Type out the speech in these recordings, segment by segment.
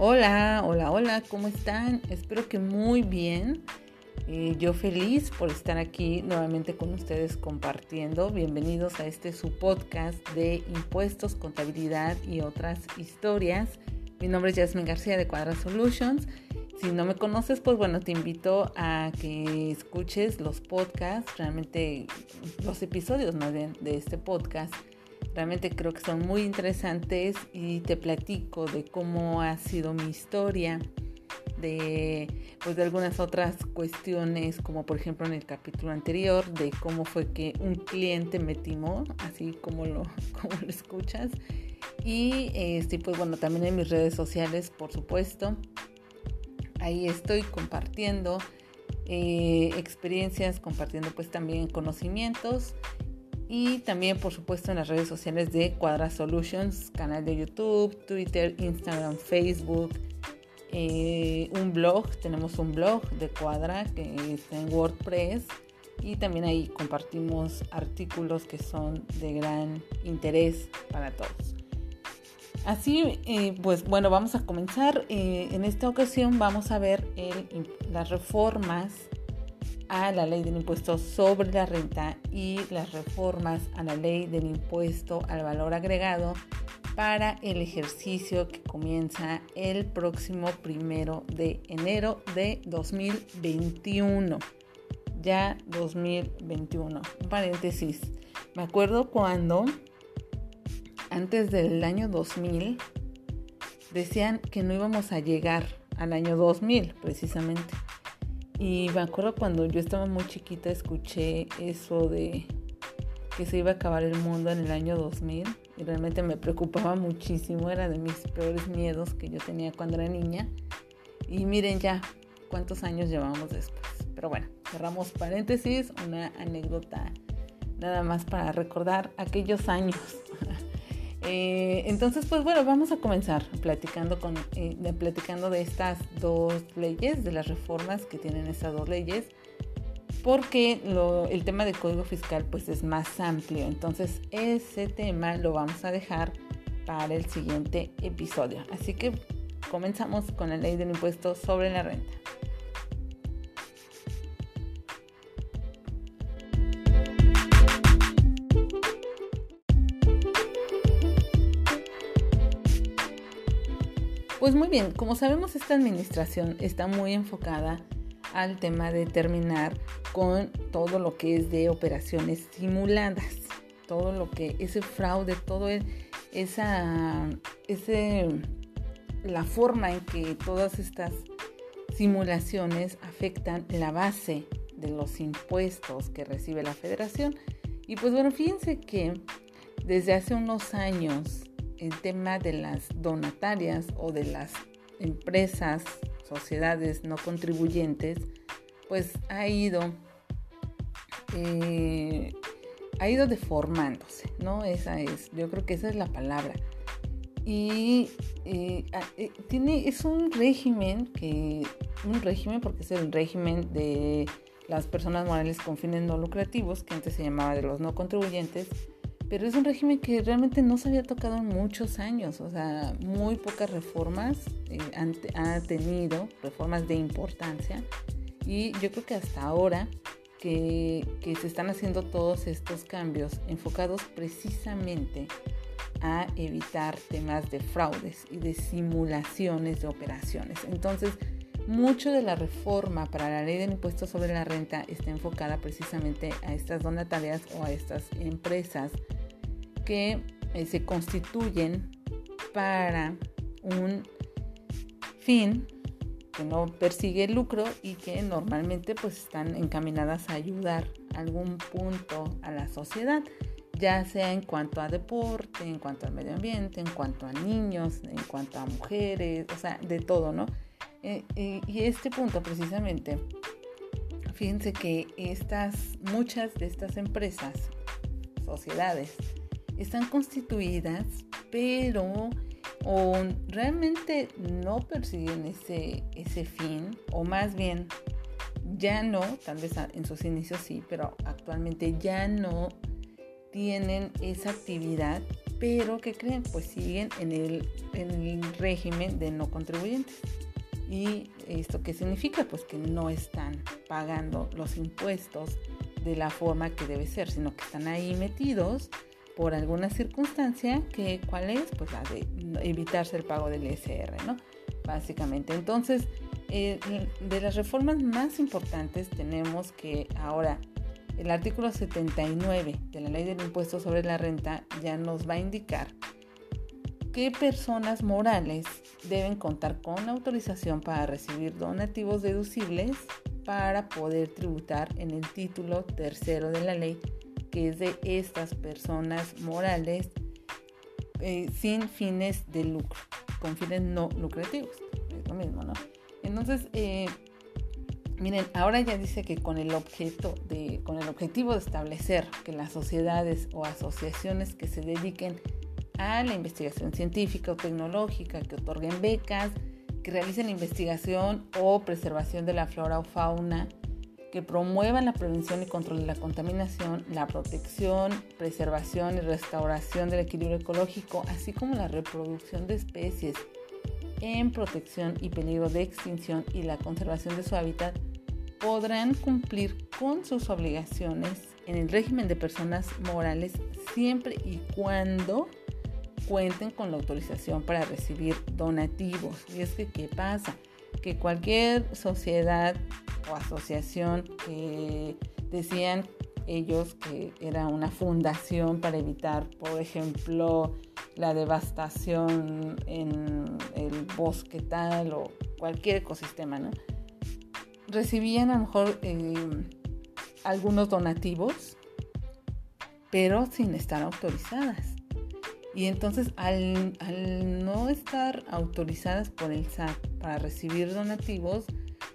Hola, hola, hola, ¿cómo están? Espero que muy bien. Eh, yo feliz por estar aquí nuevamente con ustedes compartiendo. Bienvenidos a este su podcast de impuestos, contabilidad y otras historias. Mi nombre es Jasmine García de Cuadra Solutions. Si no me conoces, pues bueno, te invito a que escuches los podcasts, realmente los episodios más bien de este podcast Realmente creo que son muy interesantes y te platico de cómo ha sido mi historia, de, pues de algunas otras cuestiones, como por ejemplo en el capítulo anterior, de cómo fue que un cliente me timó, así como lo, como lo escuchas. Y este, pues bueno, también en mis redes sociales, por supuesto. Ahí estoy compartiendo eh, experiencias, compartiendo pues también conocimientos y también por supuesto en las redes sociales de Cuadra Solutions, canal de YouTube, Twitter, Instagram, Facebook, eh, un blog, tenemos un blog de Cuadra que está en WordPress y también ahí compartimos artículos que son de gran interés para todos. Así, eh, pues bueno, vamos a comenzar. Eh, en esta ocasión vamos a ver las reformas a la ley del impuesto sobre la renta y las reformas a la ley del impuesto al valor agregado para el ejercicio que comienza el próximo primero de enero de 2021. Ya 2021. Un paréntesis. Me acuerdo cuando antes del año 2000 decían que no íbamos a llegar al año 2000 precisamente. Y me acuerdo cuando yo estaba muy chiquita escuché eso de que se iba a acabar el mundo en el año 2000 y realmente me preocupaba muchísimo, era de mis peores miedos que yo tenía cuando era niña. Y miren ya cuántos años llevamos después. Pero bueno, cerramos paréntesis, una anécdota nada más para recordar aquellos años. Eh, entonces, pues bueno, vamos a comenzar platicando, con, eh, de, platicando de estas dos leyes, de las reformas que tienen estas dos leyes, porque el tema del código fiscal pues es más amplio. Entonces, ese tema lo vamos a dejar para el siguiente episodio. Así que comenzamos con la ley del impuesto sobre la renta. Pues muy bien, como sabemos esta administración está muy enfocada al tema de terminar con todo lo que es de operaciones simuladas, todo lo que ese fraude, todo esa ese la forma en que todas estas simulaciones afectan la base de los impuestos que recibe la federación. Y pues bueno, fíjense que desde hace unos años el tema de las donatarias o de las empresas, sociedades no contribuyentes, pues ha ido, eh, ha ido deformándose, ¿no? Esa es, yo creo que esa es la palabra. Y eh, eh, tiene, es un régimen que, un régimen porque es el régimen de las personas morales con fines no lucrativos, que antes se llamaba de los no contribuyentes, pero es un régimen que realmente no se había tocado en muchos años, o sea, muy pocas reformas eh, ha tenido, reformas de importancia, y yo creo que hasta ahora que, que se están haciendo todos estos cambios enfocados precisamente a evitar temas de fraudes y de simulaciones de operaciones. Entonces, mucho de la reforma para la ley del impuesto sobre la renta está enfocada precisamente a estas donatarias o a estas empresas que eh, se constituyen para un fin que no persigue el lucro y que normalmente pues están encaminadas a ayudar algún punto a la sociedad, ya sea en cuanto a deporte, en cuanto al medio ambiente, en cuanto a niños, en cuanto a mujeres, o sea, de todo, ¿no? Eh, eh, y este punto precisamente, fíjense que estas, muchas de estas empresas, sociedades, están constituidas, pero o realmente no persiguen ese, ese fin, o más bien ya no, tal vez en sus inicios sí, pero actualmente ya no tienen esa actividad pero ¿qué creen? Pues siguen en el, en el régimen de no contribuyentes. ¿Y esto qué significa? Pues que no están pagando los impuestos de la forma que debe ser, sino que están ahí metidos por alguna circunstancia que cuál es pues la de evitarse el pago del ISR, ¿no? Básicamente. Entonces, eh, de las reformas más importantes tenemos que ahora el artículo 79 de la ley del impuesto sobre la renta ya nos va a indicar qué personas morales deben contar con autorización para recibir donativos deducibles para poder tributar en el título tercero de la ley, que es de estas personas morales eh, sin fines de lucro, con fines no lucrativos. Es lo mismo, ¿no? Entonces, eh, miren, ahora ya dice que con el objeto de, con el objetivo de establecer que las sociedades o asociaciones que se dediquen a la investigación científica o tecnológica, que otorguen becas, que realicen investigación o preservación de la flora o fauna, que promuevan la prevención y control de la contaminación, la protección, preservación y restauración del equilibrio ecológico, así como la reproducción de especies en protección y peligro de extinción y la conservación de su hábitat, podrán cumplir con sus obligaciones en el régimen de personas morales siempre y cuando cuenten con la autorización para recibir donativos. Y es que, ¿qué pasa? Que cualquier sociedad o asociación que decían ellos que era una fundación para evitar, por ejemplo, la devastación en el bosque tal o cualquier ecosistema, ¿no? Recibían a lo mejor eh, algunos donativos, pero sin estar autorizadas. Y entonces al, no estar autorizadas por el SAT para recibir donativos,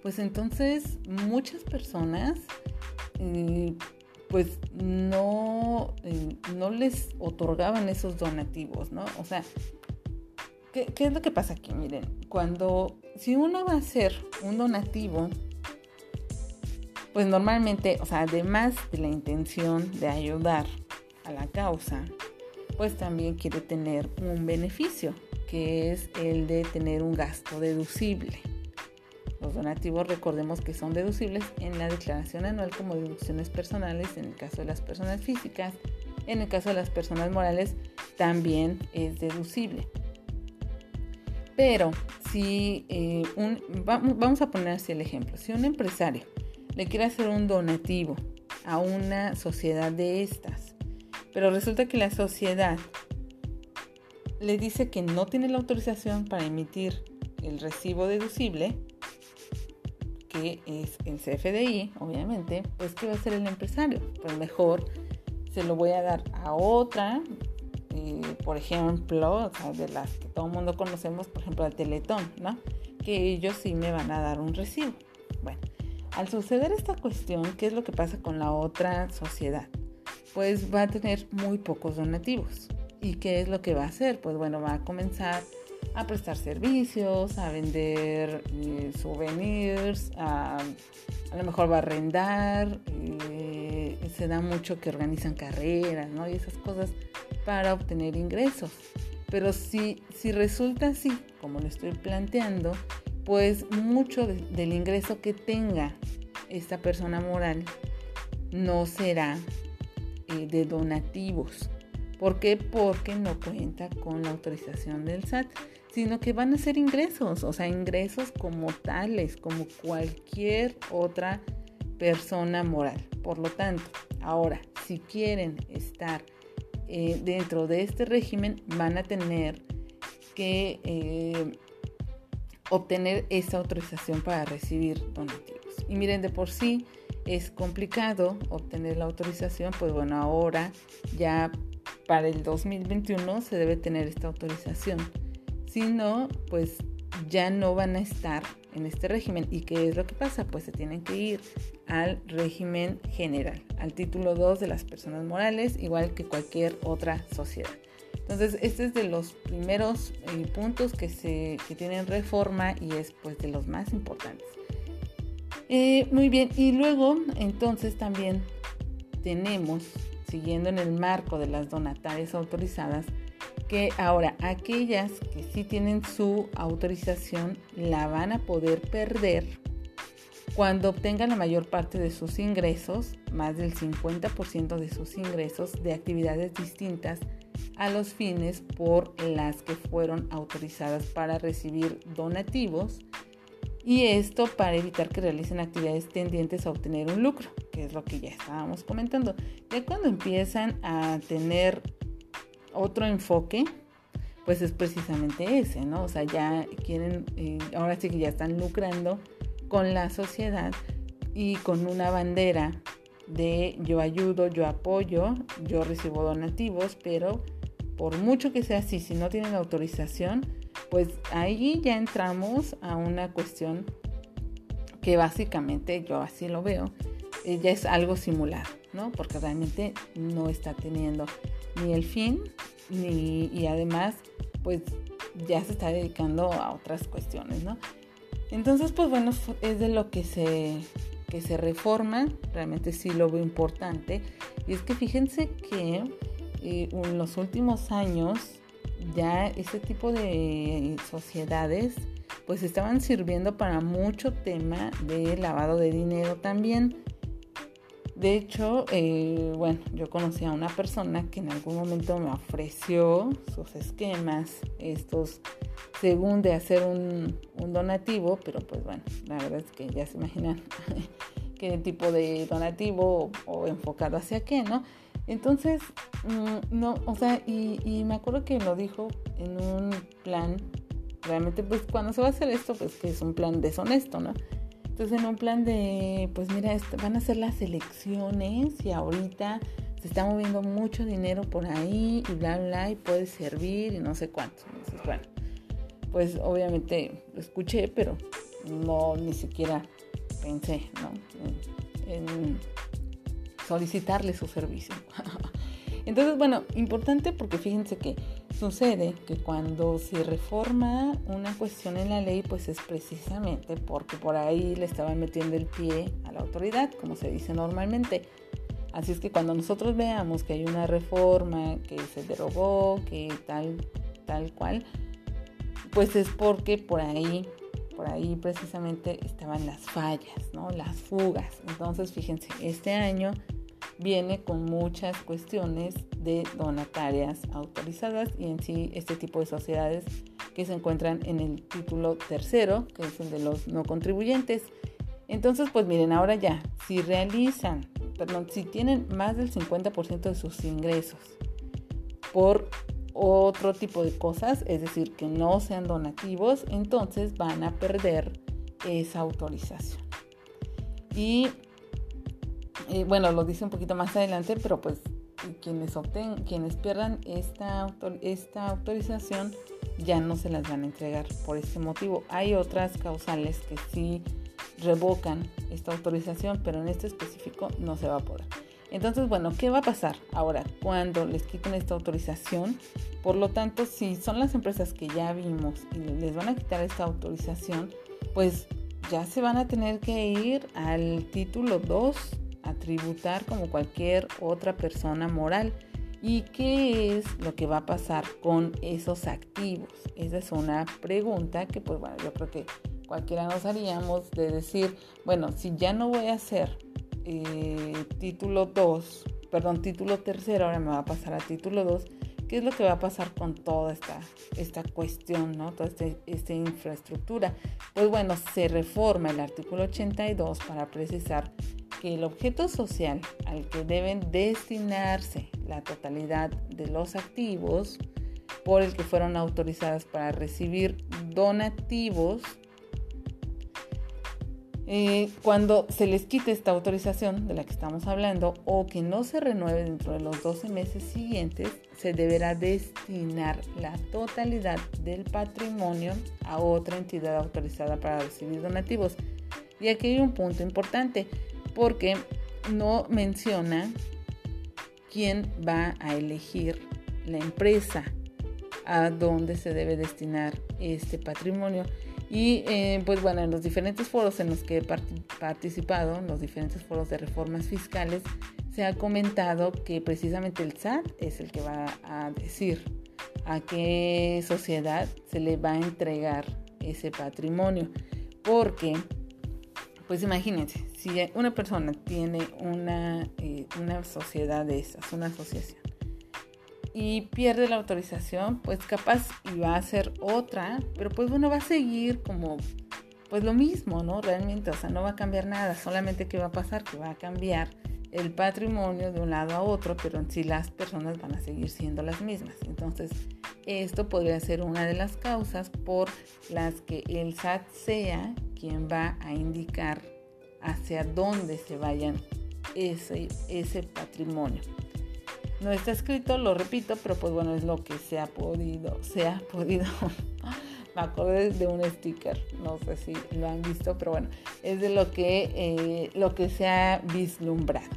pues entonces muchas personas eh, pues no, eh, no les otorgaban esos donativos, ¿no? O sea, ¿qué, ¿qué, es lo que pasa aquí? Miren, cuando, si uno va a hacer un donativo, pues normalmente, o sea, además de la intención de ayudar a la causa, pues también quiere tener un beneficio, que es el de tener un gasto deducible. Los donativos recordemos que son deducibles en la declaración anual como deducciones personales en el caso de las personas físicas. En el caso de las personas morales también es deducible. Pero si eh, vamos a poner así el ejemplo, si un empresario le quiere hacer un donativo a una sociedad de estas, pero resulta que la sociedad le dice que no tiene la autorización para emitir el recibo deducible, que es el CFDI, obviamente, pues ¿qué va a hacer el empresario? Pues mejor se lo voy a dar a otra, eh, por ejemplo, de las que todo el mundo conocemos, por ejemplo, el Teletón, ¿no? Que ellos sí me van a dar un recibo. Bueno, al suceder esta cuestión, ¿qué es lo que pasa con la otra sociedad? Pues va a tener muy pocos donativos. ¿Y qué es lo que va a hacer? Pues bueno, va a comenzar a prestar servicios, a vender eh, souvenirs, a, a, lo mejor va a arrendar, eh, se da mucho que organizan carreras, ¿no? Y esas cosas para obtener ingresos. Pero si, si resulta así, como lo estoy planteando, pues mucho de, del ingreso que tenga esta persona moral no será eh, de donativos. ¿Por qué? Porque no cuenta con la autorización del SAT sino que van a ser ingresos, o sea, ingresos como tales, como cualquier otra persona moral. Por lo tanto, ahora, si quieren estar eh, dentro de este régimen, van a tener que eh, obtener esa autorización para recibir donativos. Y miren, de por sí es complicado obtener la autorización, pues bueno, ahora ya para el 2021 se debe tener esta autorización. Si no, pues ya no van a estar en este régimen. ¿Y qué es lo que pasa? Pues se tienen que ir al régimen general, al título 2 de las personas morales, igual que cualquier otra sociedad. Entonces, este es de los primeros eh, puntos que, se, que tienen reforma y es pues de los más importantes. Eh, muy bien, y luego entonces también tenemos, siguiendo en el marco de las donatarias autorizadas, que ahora aquellas que sí tienen su autorización la van a poder perder cuando obtengan la mayor parte de sus ingresos, más del 50% de sus ingresos de actividades distintas a los fines por las que fueron autorizadas para recibir donativos y esto para evitar que realicen actividades tendientes a obtener un lucro, que es lo que ya estábamos comentando. Ya cuando empiezan a tener otro enfoque, pues es precisamente ese, ¿no? O sea, ya quieren, eh, ahora sí que ya están lucrando con la sociedad y con una bandera de yo ayudo, yo apoyo, yo recibo donativos, pero por mucho que sea así, si no tienen autorización, pues ahí ya entramos a una cuestión que básicamente yo así lo veo, eh, ya es algo simulado, ¿no? Porque realmente no está teniendo ni el fin, ni, y además, pues ya se está dedicando a otras cuestiones, ¿no? Entonces, pues bueno, es de lo que se, que se reforma, realmente sí lo veo importante, y es que fíjense que eh, en los últimos años ya ese tipo de sociedades pues estaban sirviendo para mucho tema de lavado de dinero también. De hecho, eh, bueno, yo conocí a una persona que en algún momento me ofreció sus esquemas, estos, según de hacer un, donativo, pero pues bueno, la verdad es que ya se imaginan qué tipo de donativo o enfocado hacia qué, ¿no? Entonces, mm, no, o sea, y, me acuerdo que lo dijo en un plan, realmente pues cuando se va a hacer esto, pues que es un plan deshonesto, ¿no? Entonces en un plan de, pues mira, van a ser las elecciones y ahorita se está moviendo mucho dinero por ahí y bla, bla, y puede servir y no sé cuánto. Entonces, bueno, pues obviamente lo escuché, pero no ni siquiera pensé, ¿no? en solicitarle su servicio. Entonces, bueno, importante porque fíjense que sucede que cuando se reforma una cuestión en la ley, pues es precisamente porque por ahí le estaban metiendo el pie a la autoridad, como se dice normalmente. Así es que cuando nosotros veamos que hay una reforma que se derogó, que tal, tal cual, pues es porque por ahí, por ahí precisamente estaban las fallas, ¿no? Las fugas. Entonces, fíjense, este año viene con muchas cuestiones de donatarias autorizadas y en sí este tipo de sociedades que se encuentran en el título tercero, que es el de los no contribuyentes. Entonces, pues miren, ahora ya, si realizan, perdón, si tienen más del 50% de sus ingresos por otro tipo de cosas, es decir, que no sean donativos, entonces van a perder esa autorización. Y bueno, lo dice un poquito más adelante, pero pues quienes obtengan, quienes pierdan esta, esta autorización ya no se las van a entregar por este motivo. Hay otras causales que sí revocan esta autorización, pero en este específico no se va a poder. Entonces, bueno, ¿qué va a pasar ahora cuando les quiten esta autorización? Por lo tanto, si son las empresas que ya vimos y les van a quitar esta autorización, pues ya se van a tener que ir al título 2 a tributar como cualquier otra persona moral. ¿Y qué es lo que va a pasar con esos activos? Esa es una pregunta que pues bueno, yo creo que cualquiera nos haríamos de decir, bueno, si ya no voy a hacer eh, título 2, perdón, título tercero, ahora me va a pasar a título 2, ¿qué es lo que va a pasar con toda esta, esta cuestión, ¿no? toda este, esta infraestructura? Pues bueno, se reforma el artículo 82 para precisar que el objeto social al que deben destinarse la totalidad de los activos por el que fueron autorizadas para recibir donativos, eh, cuando se les quite esta autorización de la que estamos hablando o que no se renueve dentro de los 12 meses siguientes, se deberá destinar la totalidad del patrimonio a otra entidad autorizada para recibir donativos. Y aquí hay un punto importante porque no menciona quién va a elegir la empresa a dónde se debe destinar este patrimonio. Y eh, pues bueno, en los diferentes foros en los que he participado, en los diferentes foros de reformas fiscales, se ha comentado que precisamente el SAT es el que va a decir a qué sociedad se le va a entregar ese patrimonio. Porque, pues imagínense, si una persona tiene una, eh, una sociedad de esas, una asociación, y pierde la autorización, pues capaz y va a hacer otra, pero pues bueno, va a seguir como pues lo mismo, ¿no? Realmente, o sea, no va a cambiar nada, solamente que va a pasar que va a cambiar el patrimonio de un lado a otro, pero en sí las personas van a seguir siendo las mismas. Entonces, esto podría ser una de las causas por las que el SAT sea quien va a indicar hacia dónde se vayan ese, ese patrimonio. No está escrito, lo repito, pero pues bueno, es lo que se ha podido, se ha podido me acordé de un sticker, no sé si lo han visto, pero bueno, es de lo que, eh, lo que se ha vislumbrado.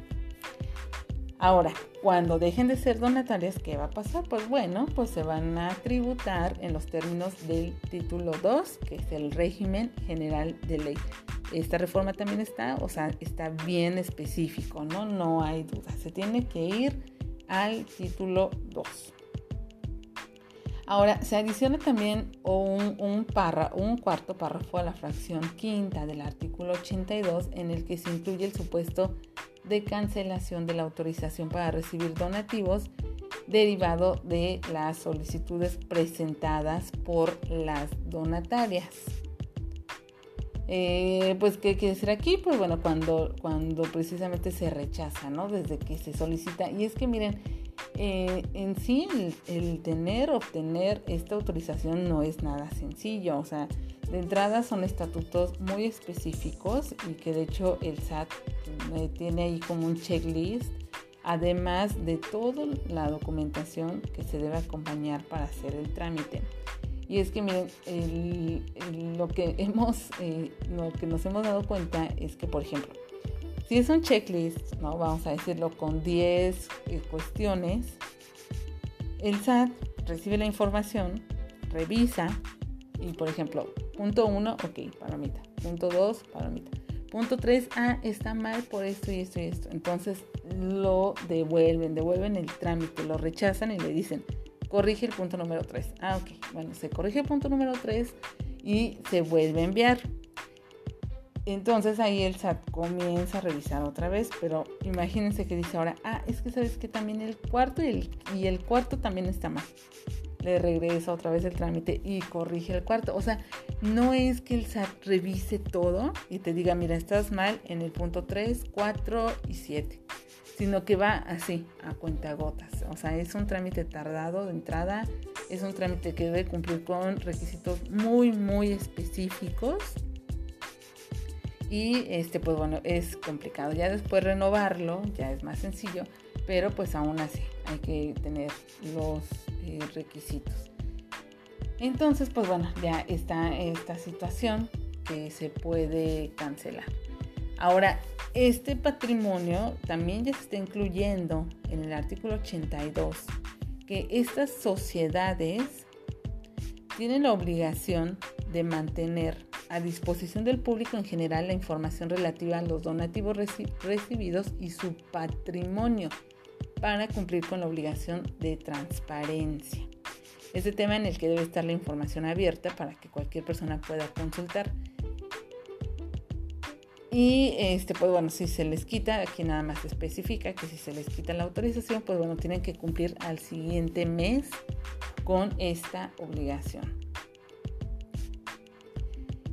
Ahora, cuando dejen de ser donatarias, ¿qué va a pasar? Pues bueno, pues se van a tributar en los términos del título 2, que es el régimen general de ley. Esta reforma también está, o sea, está bien específico, ¿no? No hay duda. Se tiene que ir al título 2. Ahora, se adiciona también un, un, cuarto párrafo a la fracción quinta del artículo 82 en el que se incluye el supuesto de cancelación de la autorización para recibir donativos derivado de las solicitudes presentadas por las donatarias. Eh, pues, ¿qué quiere decir aquí? Pues bueno, cuando, cuando precisamente se rechaza, ¿no? Desde que se solicita. Y es que miren, eh, en sí el, tener, obtener esta autorización no es nada sencillo. O sea, de entrada son estatutos muy específicos y que de hecho el SAT eh, tiene ahí como un checklist, además de toda la documentación que se debe acompañar para hacer el trámite. Y es que miren, lo que hemos, eh, lo que nos hemos dado cuenta es que, por ejemplo, si es un checklist, ¿no? vamos a decirlo con 10 eh, cuestiones, el SAT recibe la información, revisa y, por ejemplo, punto 1, ok, palomita. Punto 2, palomita. Punto 3, ah, está mal por esto y esto y esto. Entonces lo devuelven, devuelven el trámite, lo rechazan y le dicen, corrige el punto número 3. Ah, ok, bueno, se corrige el punto número 3 y se vuelve a enviar. Entonces ahí el SAT comienza a revisar otra vez, pero imagínense que dice ahora, ah, es que sabes que también el cuarto y el, y el cuarto también está mal. Le regresa otra vez el trámite y corrige el cuarto. O sea, no es que el SAT revise todo y te diga, mira, estás mal en el punto 3, 4 y 7, sino que va así, a cuenta gotas. O sea, es un trámite tardado de entrada, es un trámite que debe cumplir con requisitos muy, muy específicos. Y este pues bueno es complicado. Ya después renovarlo ya es más sencillo pero pues aún así hay que tener los eh, requisitos. Entonces pues bueno ya está esta situación que se puede cancelar. Ahora este patrimonio también ya se está incluyendo en el artículo 82 que estas sociedades tienen la obligación de mantener a disposición del público en general la información relativa a los donativos recibidos y su patrimonio para cumplir con la obligación de transparencia. Este tema en el que debe estar la información abierta para que cualquier persona pueda consultar. Y este, pues bueno, si se les quita, aquí nada más especifica que si se les quita la autorización, pues bueno, tienen que cumplir al siguiente mes con esta obligación.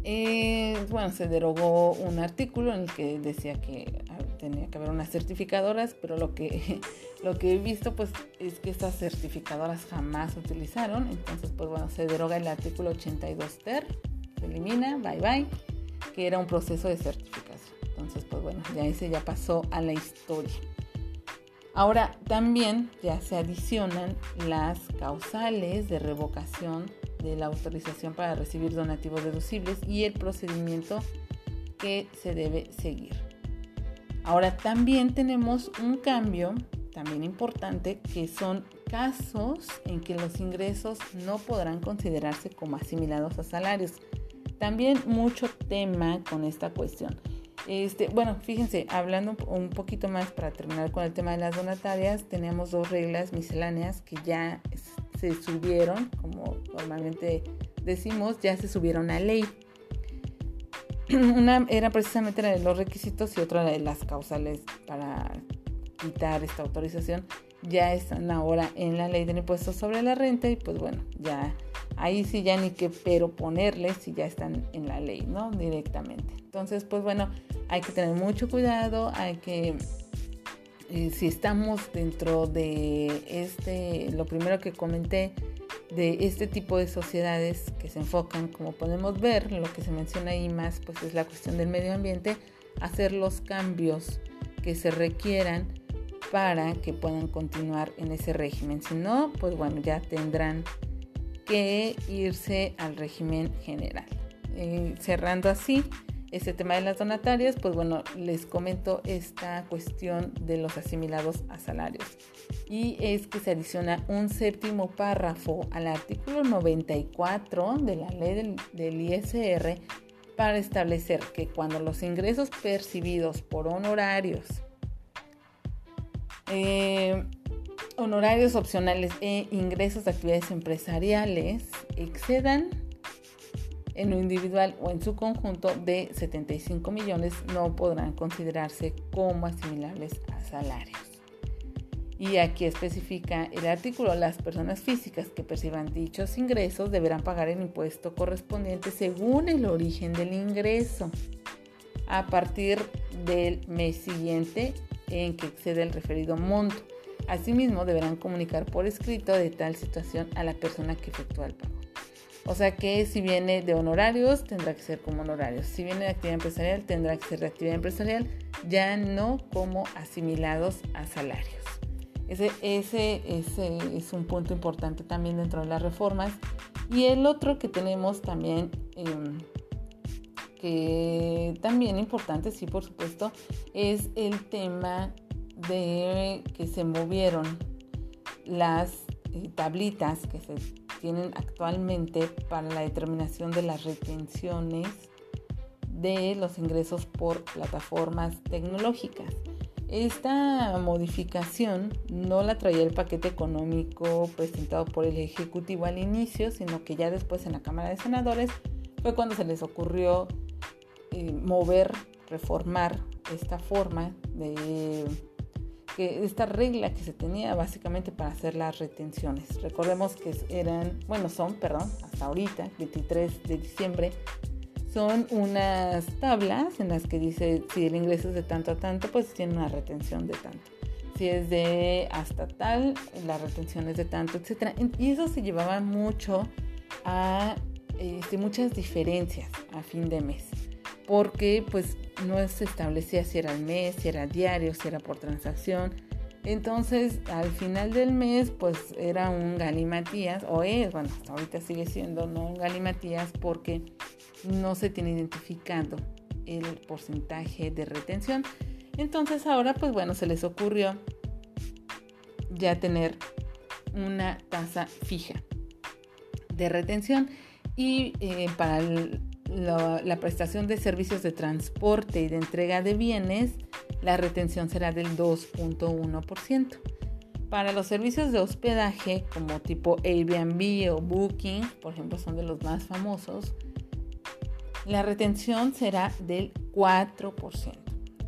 Eh, bueno, se derogó un artículo en el que decía que tenía que haber unas certificadoras, pero lo que, lo que he visto pues es que estas certificadoras jamás se utilizaron. Entonces, pues bueno, se deroga el artículo 82 ter, se elimina, bye bye, que era un proceso de certificación. Entonces, pues bueno, ya ese ya pasó a la historia. Ahora también ya se adicionan las causales de revocación de la autorización para recibir donativos deducibles y el procedimiento que se debe seguir. Ahora también tenemos un cambio también importante que son casos en que los ingresos no podrán considerarse como asimilados a salarios. También mucho tema con esta cuestión. Este, bueno, fíjense, hablando un poquito más para terminar con el tema de las donatarias, tenemos dos reglas misceláneas que ya se subieron, como normalmente decimos, ya se subieron a ley. Una era precisamente la de los requisitos y otra de las causales para quitar esta autorización. Ya están ahora en la ley del impuesto sobre la renta y pues bueno, ya ahí sí ya ni que pero ponerles si ya están en la ley, ¿no? Directamente. Entonces, pues bueno, hay que tener mucho cuidado, hay que eh, si estamos dentro de este, lo primero que comenté, de este tipo de sociedades que se enfocan, como podemos ver, lo que se menciona ahí más, pues es la cuestión del medio ambiente, hacer los cambios que se requieran para que puedan continuar en ese régimen. Si no, pues bueno, ya tendrán que irse al régimen general. Eh, cerrando así este tema de las donatarias, pues bueno, les comento esta cuestión de los asimilados a salarios. Y es que se adiciona un séptimo párrafo al artículo 94 de la ley del, ISR para establecer que cuando los ingresos percibidos por honorarios, eh, honorarios opcionales e ingresos de actividades empresariales excedan en lo individual o en su conjunto de 75 millones no podrán considerarse como asimilables a salarios. Y aquí especifica el artículo, las personas físicas que perciban dichos ingresos deberán pagar el impuesto correspondiente según el origen del ingreso a partir del mes siguiente en que excede el referido monto. Asimismo, deberán comunicar por escrito de tal situación a la persona que efectúa el pago. O sea que si viene de honorarios, tendrá que ser como honorarios. Si viene de actividad empresarial, tendrá que ser de actividad empresarial, ya no como asimilados a salarios. Ese, ese, ese es un punto importante también dentro de las reformas. Y el otro que tenemos también, em, que también importante, sí, por supuesto, es el tema de que se movieron las eh, tablitas que se tienen actualmente para la determinación de las retenciones de los ingresos por plataformas tecnológicas. Esta modificación no la traía el paquete económico presentado por el Ejecutivo al inicio, sino que ya después en la Cámara de Senadores fue cuando se les ocurrió eh, mover, reformar esta forma de esta regla que se tenía básicamente para hacer las retenciones. Recordemos que eran, bueno, son, perdón, hasta ahorita, 23 de diciembre, son unas tablas en las que dice si el ingreso es de tanto a tanto, pues tiene una retención de tanto. Si es de hasta tal, la retención es de tanto, etc. Y eso se llevaba mucho a este, muchas diferencias a fin de mes porque pues no se establecía si era al mes, si era diario, si era por transacción. Entonces, al final del mes, pues era un galimatías, o es, bueno, hasta ahorita sigue siendo no un galimatías porque no se tiene identificado el porcentaje de retención. Entonces, ahora, pues bueno, se les ocurrió ya tener una tasa fija de retención y eh, para el la, prestación de servicios de transporte y de entrega de bienes, la retención será del 2.1%. Para los servicios de hospedaje como tipo Airbnb o Booking, por ejemplo, son de los más famosos, la retención será del 4%.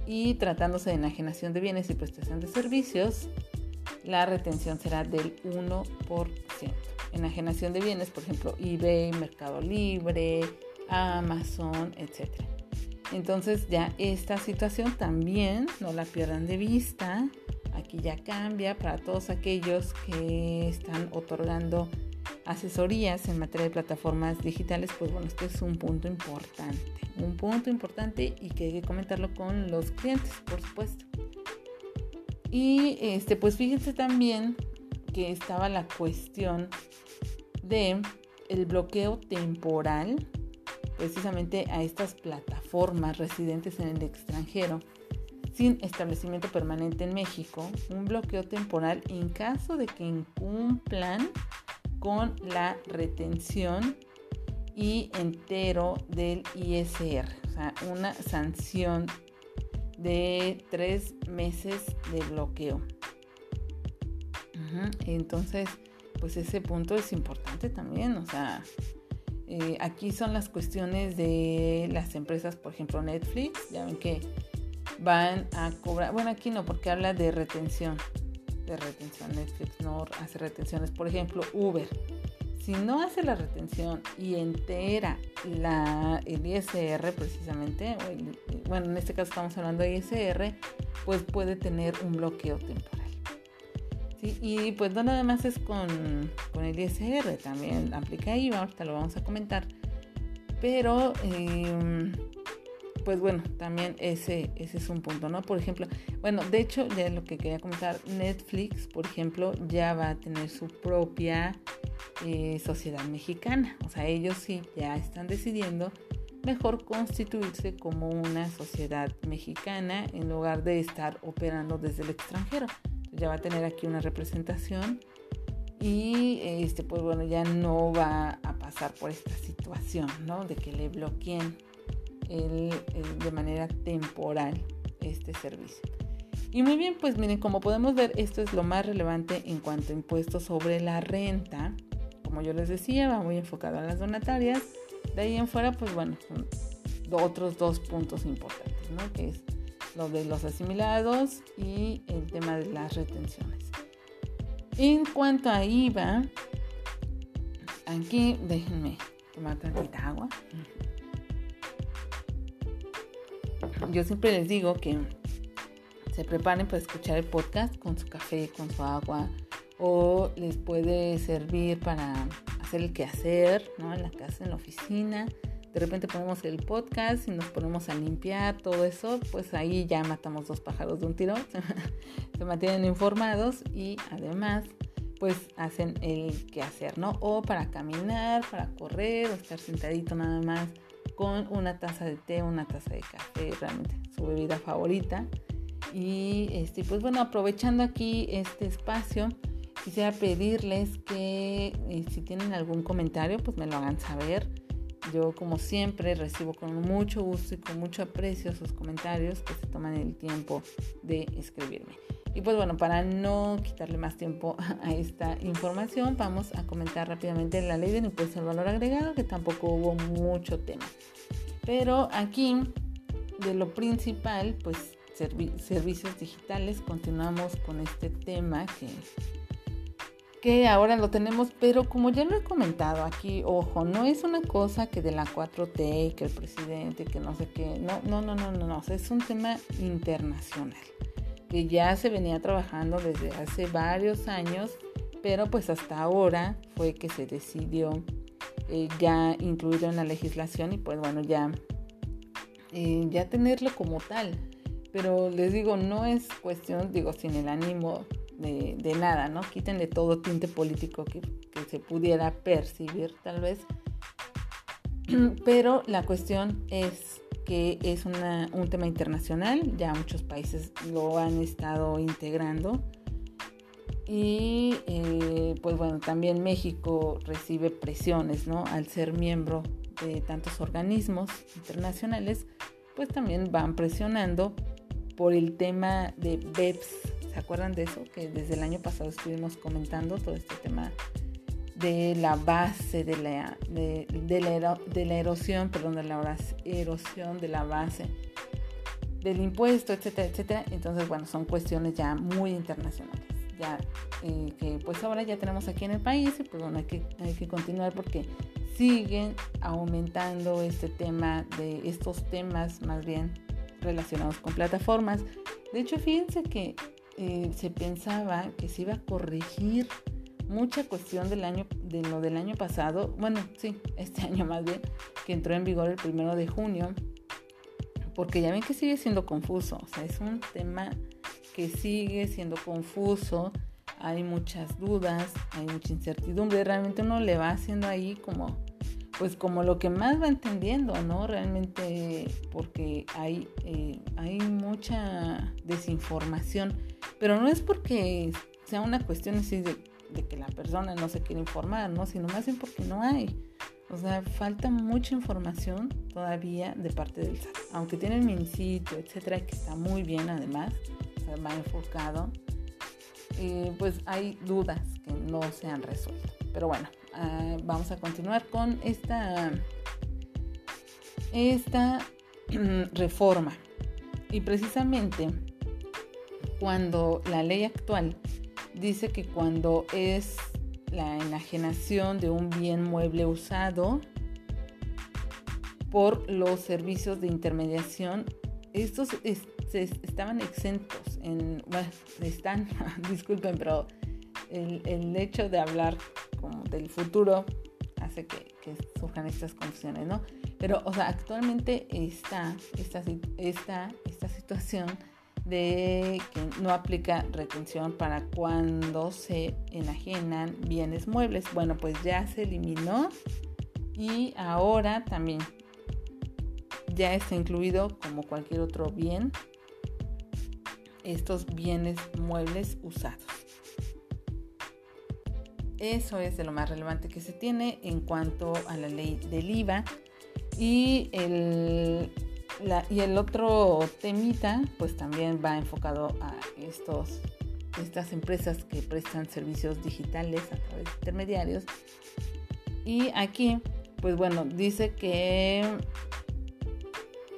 Y tratándose de enajenación de bienes y prestación de servicios, la retención será del 1%. Enajenación de bienes, por ejemplo, eBay, Mercado Libre, Amazon, etc. Entonces ya esta situación también no la pierdan de vista. Aquí ya cambia para todos aquellos que están otorgando asesorías en materia de plataformas digitales, pues bueno, este es un punto importante, un punto importante y que hay que comentarlo con los clientes, por supuesto. Y este, pues fíjense también que estaba la cuestión de el bloqueo temporal precisamente a estas plataformas residentes en el extranjero sin establecimiento permanente en México, un bloqueo temporal en caso de que incumplan con la retención y entero del ISR, o sea, una sanción de tres meses de bloqueo. Entonces, pues ese punto es importante también, o sea, eh, aquí son las cuestiones de las empresas, por ejemplo Netflix, ya ven que van a cobrar, bueno aquí no, porque habla de retención, de retención, Netflix no hace retenciones, por ejemplo Uber, si no hace la retención y entera la, el ISR precisamente, bueno en este caso estamos hablando de ISR, pues puede tener un bloqueo temporal. Y pues no nada más es con, el ISR, también aplica IVA, ahorita lo vamos a comentar. Pero, em, pues bueno, también ese, ese es un punto, ¿no? Por ejemplo, bueno, de hecho, ya lo que quería comentar, Netflix, por ejemplo, ya va a tener su propia eh, sociedad mexicana. O sea, ellos sí ya están decidiendo mejor constituirse como una sociedad mexicana en lugar de estar operando desde el extranjero ya va a tener aquí una representación y este pues bueno ya no va a pasar por esta situación ¿no? de que le bloqueen de manera temporal este servicio y muy bien pues miren como podemos ver esto es lo más relevante en cuanto a impuestos sobre la renta como yo les decía va muy enfocado a las donatarias de ahí en fuera pues bueno son otros dos puntos importantes ¿no? que es lo de los asimilados y el tema de las retenciones. En cuanto a IVA, aquí déjenme tomar tantita agua. Yo siempre les digo que se preparen para escuchar el podcast con su café, con su agua, o les puede servir para hacer el quehacer, ¿no? En la casa, en la oficina de repente ponemos el podcast y nos ponemos a limpiar todo eso, pues ahí ya matamos dos pájaros de un tiro, se mantienen informados y además pues hacen el que hacer, ¿no? O para caminar, para correr o estar sentadito nada más con una taza de té, una taza de café, realmente su bebida favorita. Y este, pues bueno, aprovechando aquí este espacio, quisiera pedirles que eh, si tienen algún comentario, pues me lo hagan saber yo como siempre recibo con mucho gusto y con mucho aprecio sus comentarios que se toman el tiempo de escribirme. Y pues bueno, para no quitarle más tiempo a esta información, vamos a comentar rápidamente la ley del impuesto al valor agregado, que tampoco hubo mucho tema. Pero aquí, de lo principal, pues servicios digitales, continuamos con este tema que que ahora lo tenemos, pero como ya lo he comentado aquí, ojo, no es una cosa que de la 4T, que el presidente, que no sé qué, no, no, no, no, no, no, es un tema internacional, que ya se venía trabajando desde hace varios años, pero pues hasta ahora fue que se decidió eh, ya incluirlo en la legislación y pues bueno, ya, eh, ya tenerlo como tal. Pero les digo, no es cuestión, digo, sin el ánimo de, nada, ¿no? Quítenle todo tinte político que, se pudiera percibir tal vez. Pero la cuestión es que es un tema internacional, ya muchos países lo han estado integrando. Y eh, pues bueno, también México recibe presiones, ¿no? Al ser miembro de tantos organismos internacionales, pues también van presionando por el tema de BEPS ¿Se acuerdan de eso? Que desde el año pasado estuvimos comentando todo este tema de la base, de la, de, la, erosión, perdón, de la erosión de la base del impuesto, etcétera, etcétera. Entonces, bueno, son cuestiones ya muy internacionales. Ya eh, que pues ahora ya tenemos aquí en el país y pues bueno, hay que, hay que continuar porque siguen aumentando este tema de estos temas más bien relacionados con plataformas. De hecho, fíjense que eh, se pensaba que se iba a corregir mucha cuestión del año, de lo del año pasado, bueno, sí, este año más bien, que entró en vigor el primero de junio, porque ya ven que sigue siendo confuso, o sea, es un tema que sigue siendo confuso, hay muchas dudas, hay mucha incertidumbre, realmente uno le va haciendo ahí como pues como lo que más va entendiendo, ¿no? Realmente porque hay, eh, hay mucha desinformación, pero no es porque sea una cuestión así de, que la persona no se quiere informar, ¿no? Sino más bien porque no hay. O sea, falta mucha información todavía de parte del SAT. Aunque tienen mi sitio, etcétera, que está muy bien además, o va enfocado. eh, pues hay dudas que no se han resuelto. Pero bueno, ah, vamos a continuar con esta, esta reforma. Y precisamente cuando la ley actual dice que cuando es la enajenación de un bien mueble usado por los servicios de intermediación, estos estaban exentos en, bueno, están, disculpen, pero el, hecho de hablar como del futuro hace que, surjan estas confusiones, ¿no? Pero, o sea, actualmente está esta, esta, esta situación de que no aplica retención para cuando se enajenan bienes muebles. Bueno, pues ya se eliminó y ahora también ya está incluido como cualquier otro bien estos bienes muebles usados. Eso es de lo más relevante que se tiene en cuanto a la ley del IVA. Y el, y el otro temita, pues también va enfocado a estos, estas empresas que prestan servicios digitales a través de intermediarios. Y aquí, pues bueno, dice que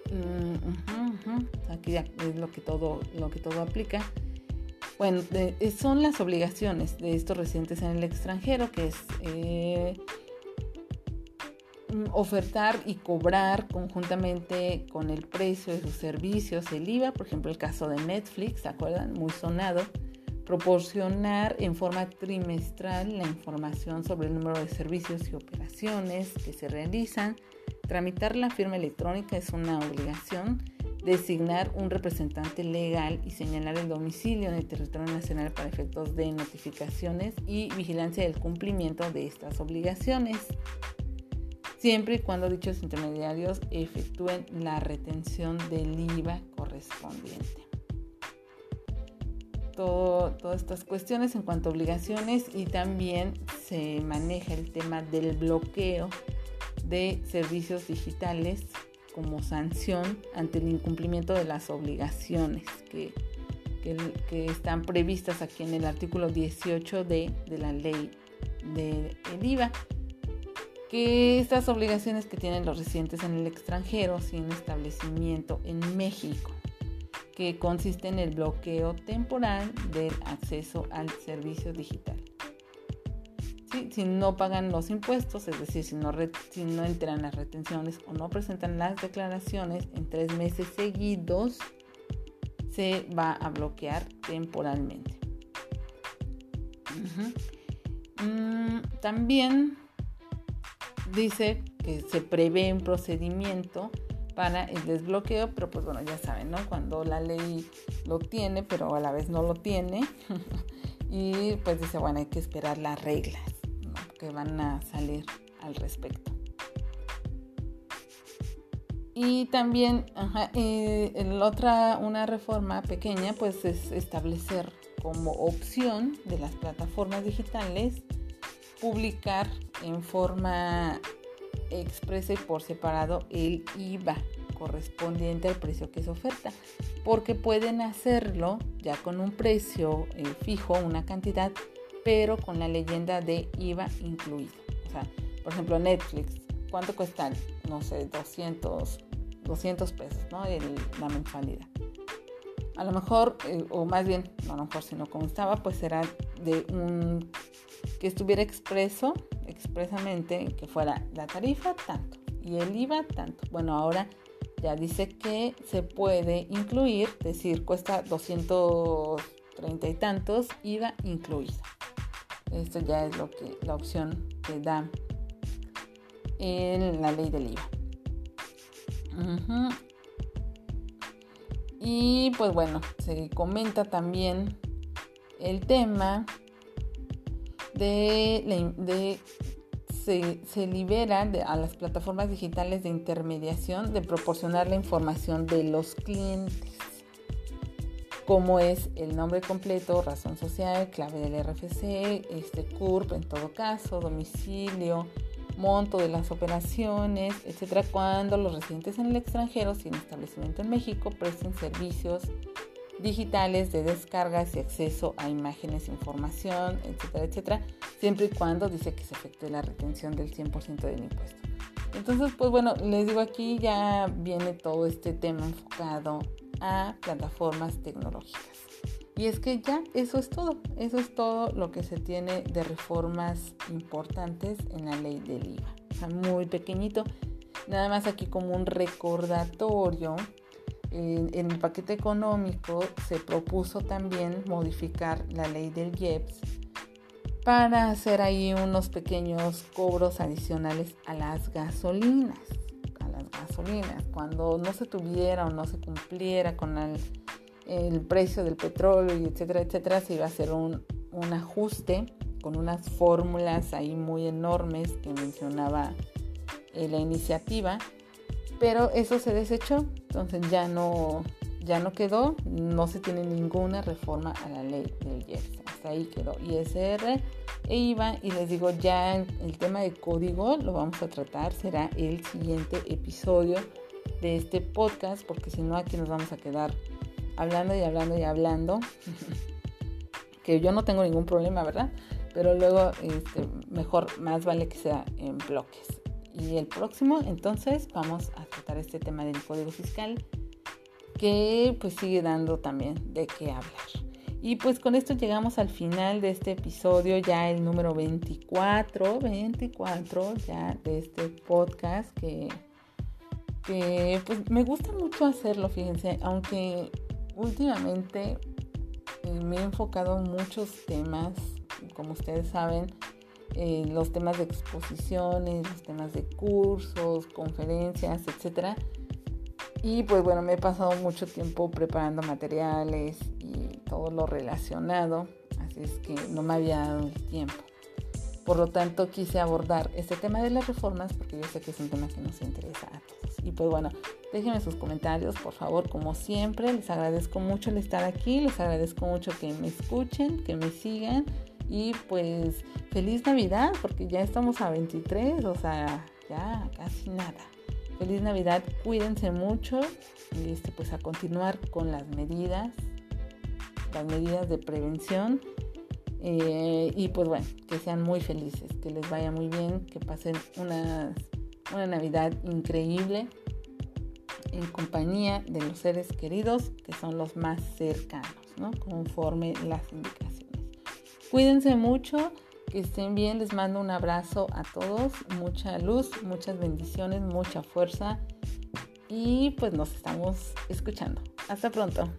mm, aquí ya es lo que todo, lo que todo aplica. Bueno, son las obligaciones de estos residentes en el extranjero, que es eh, Mm, ofertar y cobrar conjuntamente con el precio de sus servicios, el IVA, por ejemplo el caso de Netflix, ¿se acuerdan? Muy sonado, proporcionar en forma trimestral la información sobre el número de servicios y operaciones que se realizan, tramitar la firma electrónica es una obligación, designar un representante legal y señalar el domicilio en el territorio nacional para efectos de notificaciones y vigilancia del cumplimiento de estas obligaciones siempre y cuando dichos intermediarios efectúen la retención del IVA correspondiente. todas estas cuestiones en cuanto a obligaciones y también se maneja el tema del bloqueo de servicios digitales como sanción ante el incumplimiento de las obligaciones que, están previstas aquí en el artículo 18 de, de la ley del IVA que estas obligaciones que tienen los residentes en el extranjero sin establecimiento en México, que consiste en el bloqueo temporal del acceso al servicio digital. Si no pagan los impuestos, es decir, si no, si no entran las retenciones o no presentan las declaraciones en tres meses seguidos, se va a bloquear temporalmente. Mm, también dice que se prevé un procedimiento para el desbloqueo, pero pues bueno, ya saben, ¿no? Cuando la ley lo tiene, pero a la vez no lo tiene, y pues dice, bueno, hay que esperar las reglas que van a salir al respecto. Y también, otra, una reforma pequeña, pues es establecer como opción de las plataformas digitales publicar en forma expresa y por separado el IVA correspondiente al precio que se oferta, porque pueden hacerlo ya con un precio eh, fijo, una cantidad, pero con la leyenda de IVA incluido. O sea, por ejemplo, Netflix, ¿cuánto cuesta? No sé, 200, 200 pesos, ¿no? la mensualidad. A lo mejor, eh, o más bien, no a lo mejor, sino como estaba, pues será de un que estuviera expreso, expresamente, que fuera la tarifa tanto y el IVA tanto. Bueno, ahora ya dice que se puede incluir, es decir, cuesta 230 y tantos, IVA incluido. Esto ya es lo que la opción que da en la ley del IVA. Y pues bueno, se comenta también el tema de, se, libera a las plataformas digitales de intermediación de proporcionar la información de los clientes, como es el nombre completo, razón social, clave del RFC, este CURP en todo caso, domicilio, monto de las operaciones, etcétera, cuando los residentes en el extranjero sin establecimiento en México presten servicios digitales de descargas y acceso a imágenes, información, etcétera, etcétera, siempre y cuando dice que se efectúe la retención del 100% del impuesto. Entonces, pues bueno, les digo aquí ya viene todo este tema enfocado a plataformas tecnológicas. Y es que ya eso es todo, eso es todo lo que se tiene de reformas importantes en la ley del IVA. Muy pequeñito. Nada más aquí como un recordatorio en, el paquete económico se propuso también modificar la ley del IEPS para hacer ahí unos pequeños cobros adicionales a las gasolinas. A las gasolinas. Cuando no se tuviera o no se cumpliera con el, precio del petróleo y etcétera, etcétera, se iba a hacer un, ajuste con unas fórmulas ahí muy enormes que mencionaba eh, la iniciativa pero eso se desechó, entonces ya no, ya no quedó, no se tiene ninguna reforma a la ley del IEPS, ahí quedó ISR e IVA y les digo ya el tema de código lo vamos a tratar, será el siguiente episodio de este podcast, porque si no aquí nos vamos a quedar hablando y hablando y hablando, que yo no tengo ningún problema, ¿verdad? Pero luego este, mejor, más vale que sea en bloques. Y el próximo, entonces, vamos a tratar este tema del código fiscal que pues sigue dando también de qué hablar. Y pues con esto llegamos al final de este episodio, ya el número 24, 24 ya de este podcast que, que pues me gusta mucho hacerlo, fíjense, aunque últimamente eh, me he enfocado en muchos temas, como ustedes saben, eh, los temas de exposiciones, los temas de cursos, conferencias, etc. Y pues bueno, me he pasado mucho tiempo preparando materiales y todo lo relacionado, así es que no me había dado el tiempo. Por lo tanto, quise abordar este tema de las reformas porque yo sé que es un tema que nos interesa a todos. Y pues bueno, déjenme sus comentarios, por favor, como siempre. Les agradezco mucho el estar aquí, les agradezco mucho que me escuchen, que me sigan y pues feliz Navidad, porque ya estamos a 23, o sea, ya casi nada. Feliz Navidad, cuídense mucho y este, pues a continuar con las medidas, las medidas de prevención. Eh, y pues bueno, que sean muy felices, que les vaya muy bien, que pasen una, una Navidad increíble en compañía de los seres queridos que son los más cercanos, ¿no? Conforme las indicaciones. Cuídense mucho, que estén bien, les mando un abrazo a todos, mucha luz, muchas bendiciones, mucha fuerza y pues nos estamos escuchando. Hasta pronto.